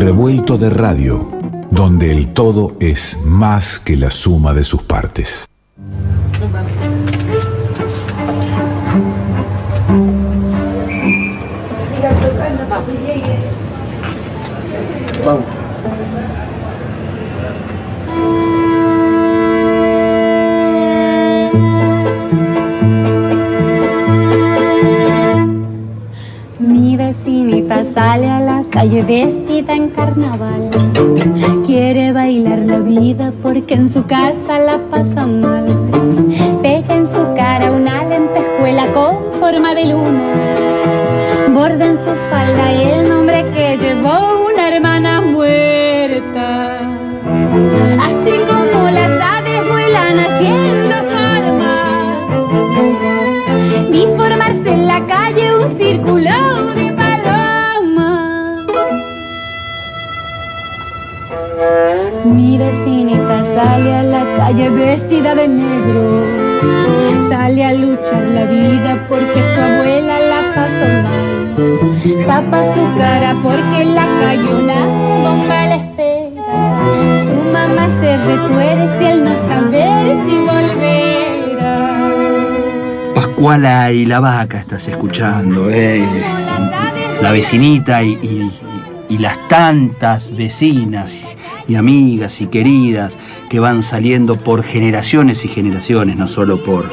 Revuelto de radio, donde el todo es más que la suma de sus partes. Vamos. Sale a la calle vestida en carnaval. Quiere bailar la vida porque en su casa la pasa mal. Pega en su cara una lentejuela con forma de luna. Borda en su falda sale a la calle vestida de negro, sale a luchar la vida porque su abuela la pasó mal. Tapa su cara porque la calle una bomba la espera. Su mamá se retuerce al no saber si volverá. Pascuala y la vaca estás escuchando, eh. La vecinita y las tantas vecinas y amigas y queridas que van saliendo por generaciones y generaciones, no solo por,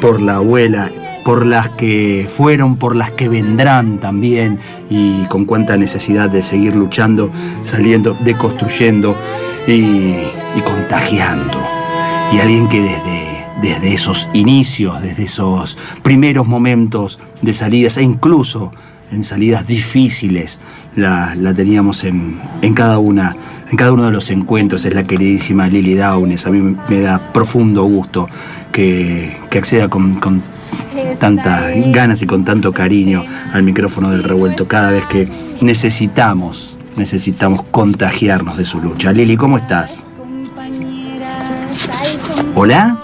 por la abuela, por las que fueron, por las que vendrán también y con cuánta necesidad de seguir luchando, saliendo, deconstruyendo y, y contagiando. Y alguien que desde, desde esos inicios, desde esos primeros momentos de salidas e incluso en salidas difíciles, la, teníamos en, en, cada una, en cada uno de los encuentros, es la queridísima Lili Downes. A mí me da profundo gusto que, acceda con, con tantas ganas y con tanto cariño al micrófono del revuelto cada vez que necesitamos, necesitamos contagiarnos de su lucha. Lili, ¿cómo estás? ¿Hola?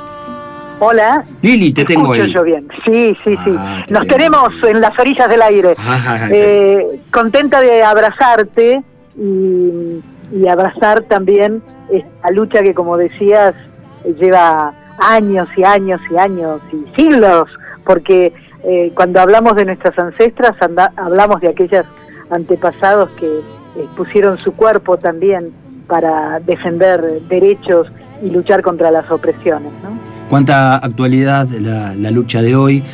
Hola. Lili, te tengo ahí. yo bien. Sí, sí, sí. Ah, Nos tenemos en las orillas del aire. Ah, eh, contenta de abrazarte y, abrazar también esta lucha que, como decías, lleva años y años y años y siglos, porque eh, cuando hablamos de nuestras ancestras, hablamos de aquellas antepasados que pusieron su cuerpo también para defender derechos y luchar contra las opresiones. Cuánta actualidad la, la lucha de hoy,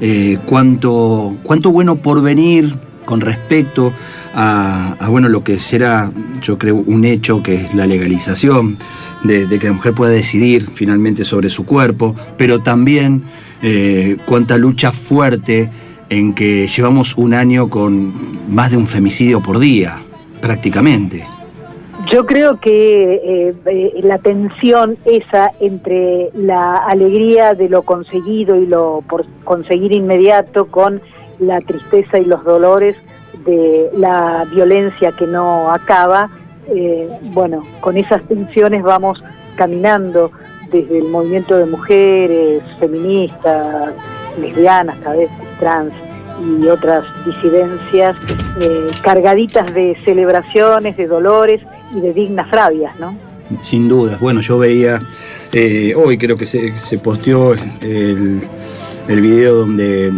eh, cuánto, cuánto bueno por venir con respecto a, bueno, lo que será, yo creo, un hecho que es la legalización de, que la mujer pueda decidir finalmente sobre su cuerpo, pero también eh, cuánta lucha fuerte en que llevamos un año con más de un femicidio por día, prácticamente. Yo creo que eh, eh, la tensión esa entre la alegría de lo conseguido y lo por conseguir inmediato con la tristeza y los dolores de la violencia que no acaba, eh, bueno, con esas tensiones vamos caminando desde el movimiento de mujeres, feministas, lesbianas, vez trans y otras disidencias, cargaditas de celebraciones, de dolores y de dignas rabias, ¿no? Sin duda. Bueno, yo veía, eh, hoy creo que se, se posteó el, el, video donde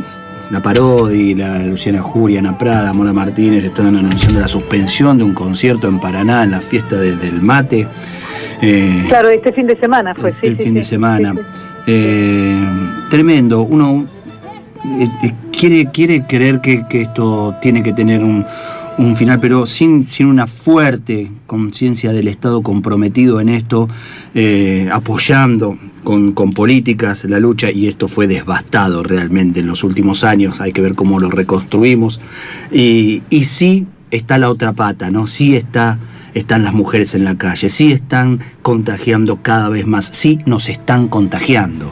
la Parodi, la Luciana Juria, Ana Prada, Mona Martínez estaban anunciando la suspensión de un concierto en Paraná en la fiesta del mate. Eh, claro, este fin de semana fue, sí. El fin de semana. Eh, tremendo. Uno quiere, quiere creer que, que esto tiene que tener un un final, pero sin, sin una fuerte conciencia del Estado comprometido en esto, eh, apoyando con, políticas la lucha, y esto fue devastado realmente en los últimos años, hay que ver cómo lo reconstruimos, y, y sí está la otra pata, ¿no? Sí está, están las mujeres en la calle, sí están contagiando cada vez más, sí nos están contagiando.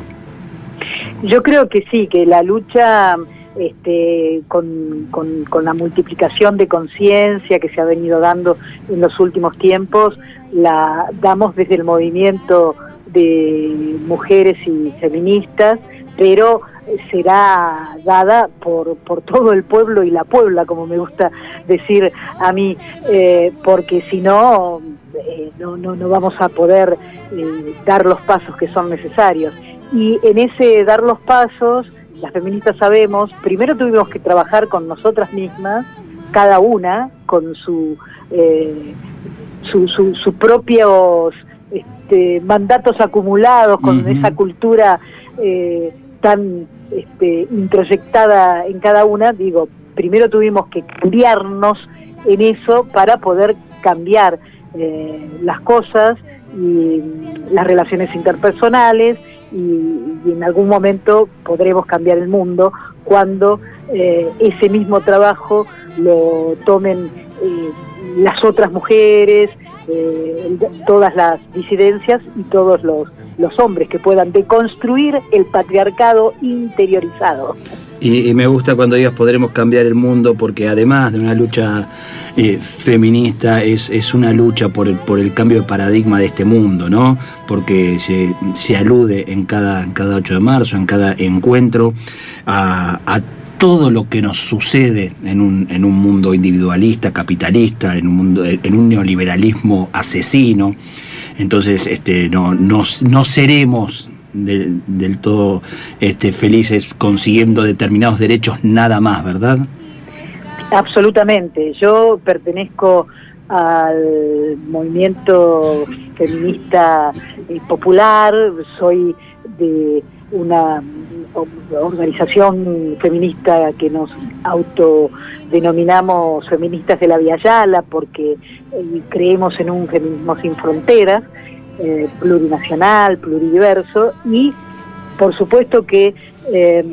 Yo creo que sí, que la lucha este, con, con, la multiplicación de conciencia que se ha venido dando en los últimos tiempos, la damos desde el movimiento de mujeres y feministas, pero será dada por, por todo el pueblo y la puebla, como me gusta decir a mí, eh, porque si no, eh, no, no, no, vamos a poder eh, dar los pasos que son necesarios. Y en ese dar los pasos, las feministas sabemos, primero tuvimos que trabajar con nosotras mismas, cada una con su, su, su, propios este, mandatos acumulados, con esa cultura tan este, introyectada en cada una, digo, primero tuvimos que criarnos en eso para poder cambiar eh, las cosas y las relaciones interpersonales y, en algún momento podremos cambiar el mundo cuando eh, ese mismo trabajo lo tomen eh, las otras mujeres, todas las disidencias y todos los los hombres que puedan deconstruir el patriarcado interiorizado. Y, me gusta cuando digas podremos cambiar el mundo porque además de una lucha eh, feminista es, es, una lucha por el, por el cambio de paradigma de este mundo, ¿no? Porque se, se alude en cada, en cada 8 de marzo, en cada encuentro, a, a todo lo que nos sucede en un, en un mundo individualista, capitalista, en un, mundo, en un neoliberalismo asesino. Entonces, este, no, no, no seremos del, del todo este, felices consiguiendo determinados derechos nada más, ¿verdad? Absolutamente. Yo pertenezco al movimiento feminista popular, soy de una organización feminista que nos autodenominamos feministas de la Via Yala porque eh, creemos en un feminismo sin fronteras, eh, plurinacional, pluridiverso y por supuesto que eh,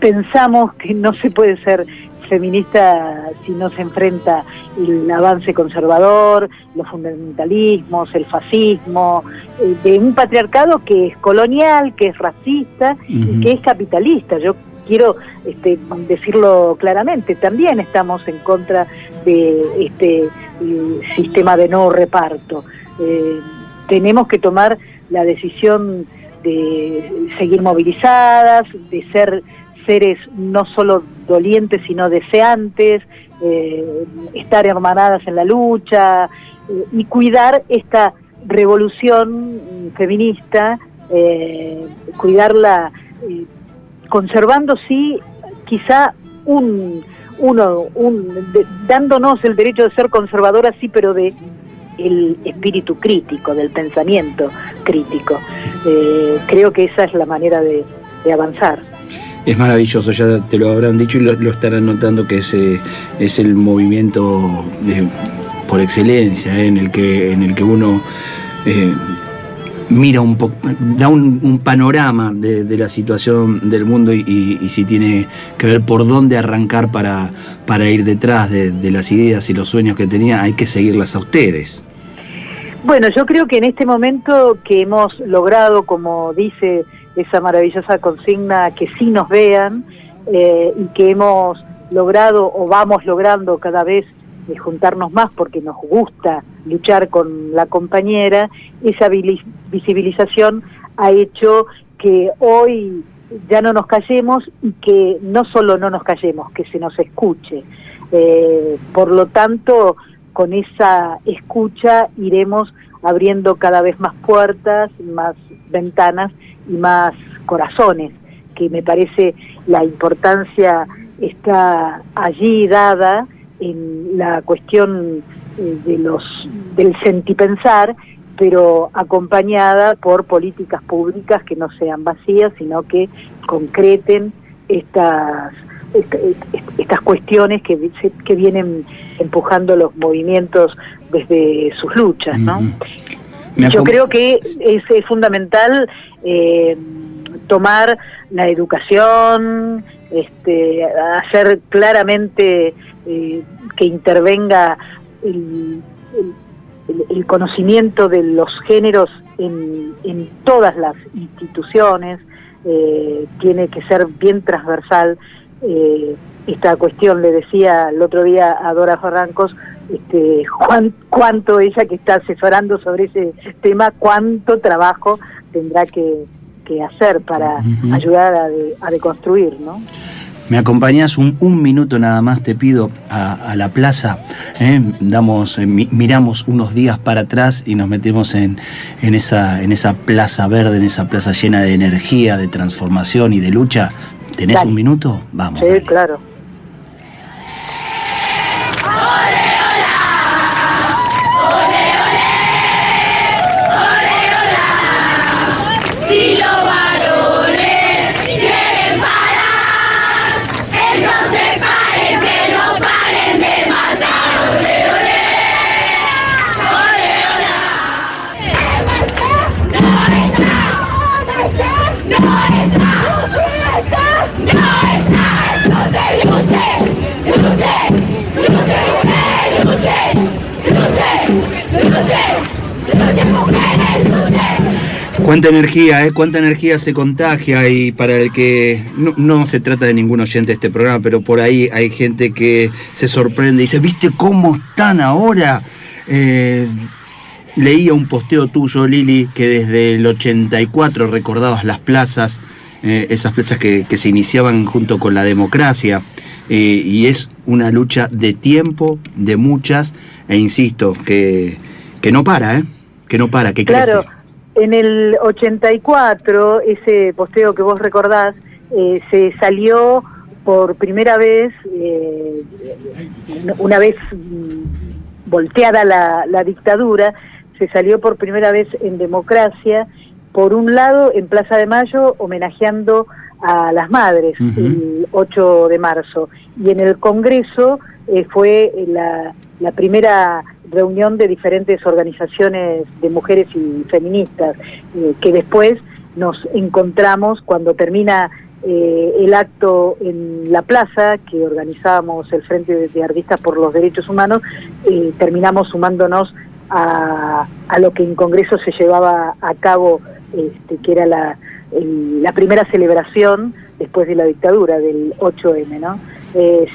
pensamos que no se puede ser feminista si no se enfrenta el avance conservador, los fundamentalismos, el fascismo, eh, de un patriarcado que es colonial, que es racista y que es capitalista. Yo quiero este, decirlo claramente, también estamos en contra de este eh, sistema de no reparto. Eh, tenemos que tomar la decisión de seguir movilizadas, de ser seres no solo dolientes, sino deseantes, eh, estar hermanadas en la lucha eh, y cuidar esta revolución feminista, eh, cuidarla conservando, sí, quizá un, uno, un, dándonos el derecho de ser conservadora, sí, pero de el espíritu crítico, del pensamiento crítico. creo que esa es la manera de avanzar es maravilloso, ya te lo habrán dicho y lo, estarán notando que ese es el movimiento por excelencia eh, en, el que, en el que uno eh, mira un poco, da un, panorama de, la situación del mundo y, si tiene que ver por dónde arrancar para, para ir detrás de, de las ideas y los sueños que tenía, hay que seguirlas a ustedes. Bueno, yo creo que en este momento que hemos logrado, como dice esa maravillosa consigna, que sí nos vean eh, y que hemos logrado o vamos logrando cada vez eh, juntarnos más porque nos gusta luchar con la compañera, esa visibilización ha hecho que hoy ya no nos callemos y que no solo no nos callemos, que se nos escuche. Eh, por lo tanto, con esa escucha iremos abriendo cada vez más puertas, más ventanas y más corazones, que me parece la importancia está allí dada en la cuestión eh, de los del sentipensar, pero acompañada por políticas públicas que no sean vacías, sino que concreten estas estas cuestiones que, que vienen empujando los movimientos desde sus luchas, ¿no? Yo creo que es, fundamental eh, tomar la educación, este, hacer claramente eh, que intervenga el, conocimiento de los géneros en, en todas las instituciones, eh, tiene que ser bien transversal esta cuestión. Le decía el otro día a Dora Ferrancos, este, cuánto ella que está asesorando sobre ese tema, cuánto trabajo tendrá que, que hacer para ayudar a, deconstruir, ¿no? Me acompañas un, un, minuto nada más, te pido, a, la plaza. ¿eh? Damos, eh, miramos unos días para atrás y nos metemos en, en, esa, en esa plaza verde, en esa plaza llena de energía, de transformación y de lucha. ¿Tenés un minuto? Vamos. Sí, claro. Cuánta energía, ¿eh? Cuánta energía se contagia y para el que no, se trata de ningún oyente de este programa, pero por ahí hay gente que se sorprende y dice, ¿viste cómo están ahora? Eh, leía un posteo tuyo, Lili, que desde el 84 recordabas las plazas, eh, esas plazas que, se iniciaban junto con la democracia, eh, y es una lucha de tiempo, de muchas, e insisto, que, que no para, ¿eh? Que no para, que claro. En el 84, ese posteo que vos recordás, eh, se salió por primera vez, eh, una vez mm, volteada la, dictadura, se salió por primera vez en democracia, por un lado en Plaza de Mayo homenajeando a las madres el 8 de marzo. Y en el Congreso eh, fue la, la primera reunión de diferentes organizaciones de mujeres y feministas, eh, que después nos encontramos cuando termina eh, el acto en la plaza que organizábamos el Frente de Artistas por los Derechos Humanos, eh, terminamos sumándonos a, a, lo que en Congreso se llevaba a cabo, este, que era la, la primera celebración después de la dictadura del 8M, ¿no?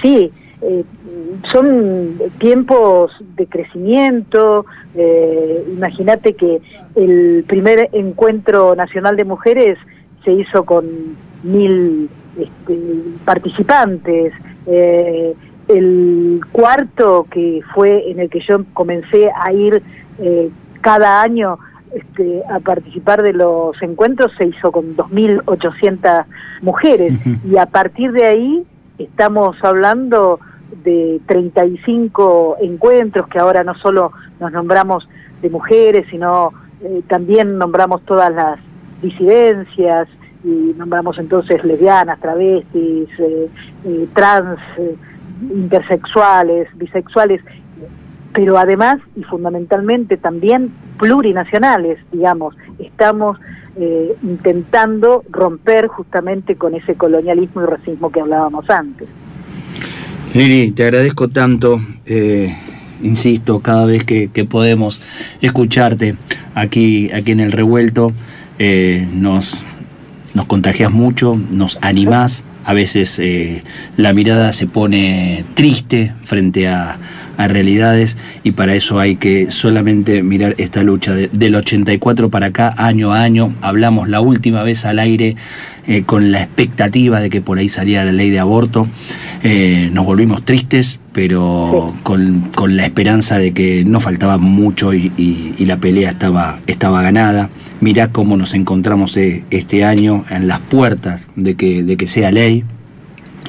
sí, eh, son tiempos de crecimiento. Eh, Imagínate que el primer encuentro nacional de mujeres se hizo con mil este, participantes. Eh, el cuarto, que fue en el que yo comencé a ir eh, cada año este, a participar de los encuentros, se hizo con 2.800 mujeres. Y a partir de ahí estamos hablando de 35 encuentros que ahora no solo nos nombramos de mujeres, sino eh, también nombramos todas las disidencias y nombramos entonces lesbianas, travestis, eh, eh, trans, intersexuales, bisexuales, pero además y fundamentalmente también plurinacionales, digamos, estamos intentando romper justamente con ese colonialismo y racismo que hablábamos antes. Lili, te agradezco tanto, eh, insisto, cada vez que, podemos escucharte aquí, aquí en el revuelto, eh, nos, nos contagias mucho, nos animás, a veces eh, la mirada se pone triste frente a, realidades y para eso hay que solamente mirar esta lucha del 84 para acá, año a año. Hablamos la última vez al aire con la expectativa de que por ahí salía la ley de aborto. Eh, nos volvimos tristes, pero con, la esperanza de que no faltaba mucho y, la pelea estaba, estaba ganada. Mirá cómo nos encontramos eh, este año en las puertas de que, de que sea ley.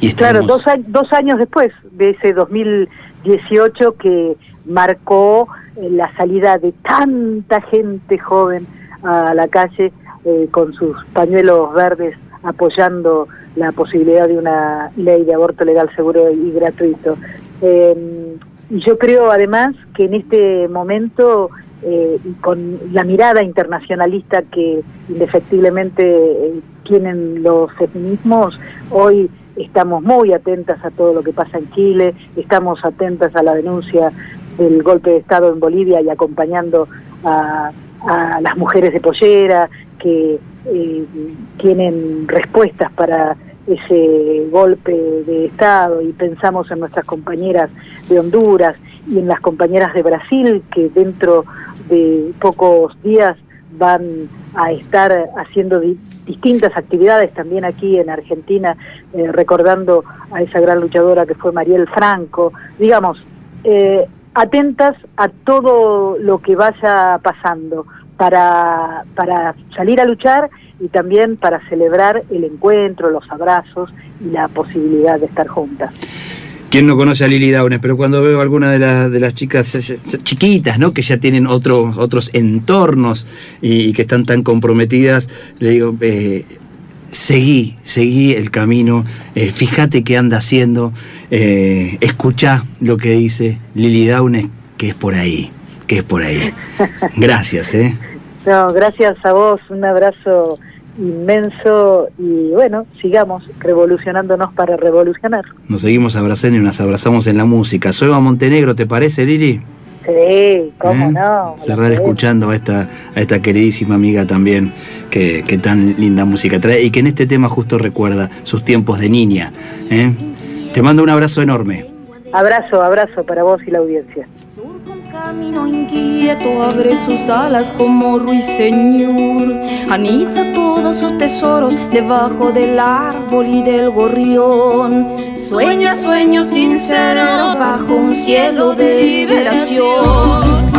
Y Claro, dos, dos años después de ese 2018 que marcó eh, la salida de tanta gente joven a la calle con sus pañuelos verdes apoyando la posibilidad de una ley de aborto legal, seguro y gratuito. Eh, yo creo además que en este momento, eh, con la mirada internacionalista que indefectiblemente eh, tienen los feminismos, hoy estamos muy atentas a todo lo que pasa en Chile, estamos atentas a la denuncia del golpe de Estado en Bolivia y acompañando a, a las mujeres de pollera que eh, tienen respuestas para ese golpe de Estado y pensamos en nuestras compañeras de Honduras y en las compañeras de Brasil que dentro de pocos días van a estar haciendo distintas actividades también aquí en Argentina, eh, recordando a esa gran luchadora que fue Mariel Franco, digamos, eh, atentas a todo lo que vaya pasando para, para salir a luchar y también para celebrar el encuentro, los abrazos y la posibilidad de estar juntas. ¿Quién no conoce a Lili Downes? Pero cuando veo a alguna de, de las chicas chiquitas, ¿no? Que ya tienen otros otros entornos y, que están tan comprometidas, le digo, eh, seguí, seguí el camino, eh, fíjate qué anda haciendo, eh, escuchá lo que dice Lili Downes, que es por ahí, que es por ahí. Gracias, ¿eh? No, gracias a vos, un abrazo inmenso y bueno, sigamos revolucionándonos para revolucionar. Nos seguimos abrazando y nos abrazamos en la música. Soy Montenegro, ¿te parece, Lili? Sí, cómo ¿Eh? no. Cerrar escuchando a esta, a esta queridísima amiga también, que, que, tan linda música trae y que en este tema justo recuerda sus tiempos de niña. ¿eh? Te mando un abrazo enorme. Abrazo, abrazo para vos y la audiencia camino inquieto abre sus alas como ruiseñor. Anida todos sus tesoros debajo del árbol y del gorrión. Sueña sueños sinceros bajo un cielo de liberación.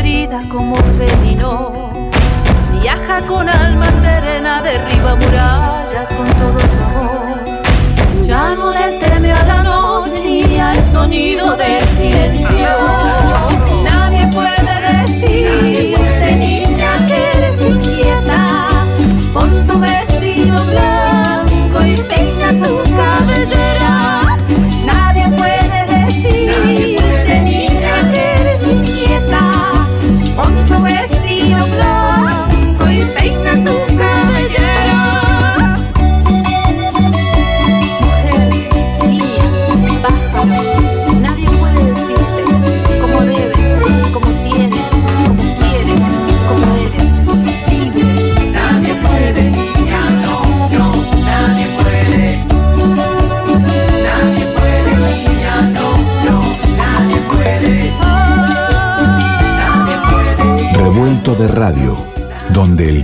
Herida como felino. Viaja con alma serena, derriba murallas con todo su amor. Ya no le teme a la noche ni al sonido del silencio.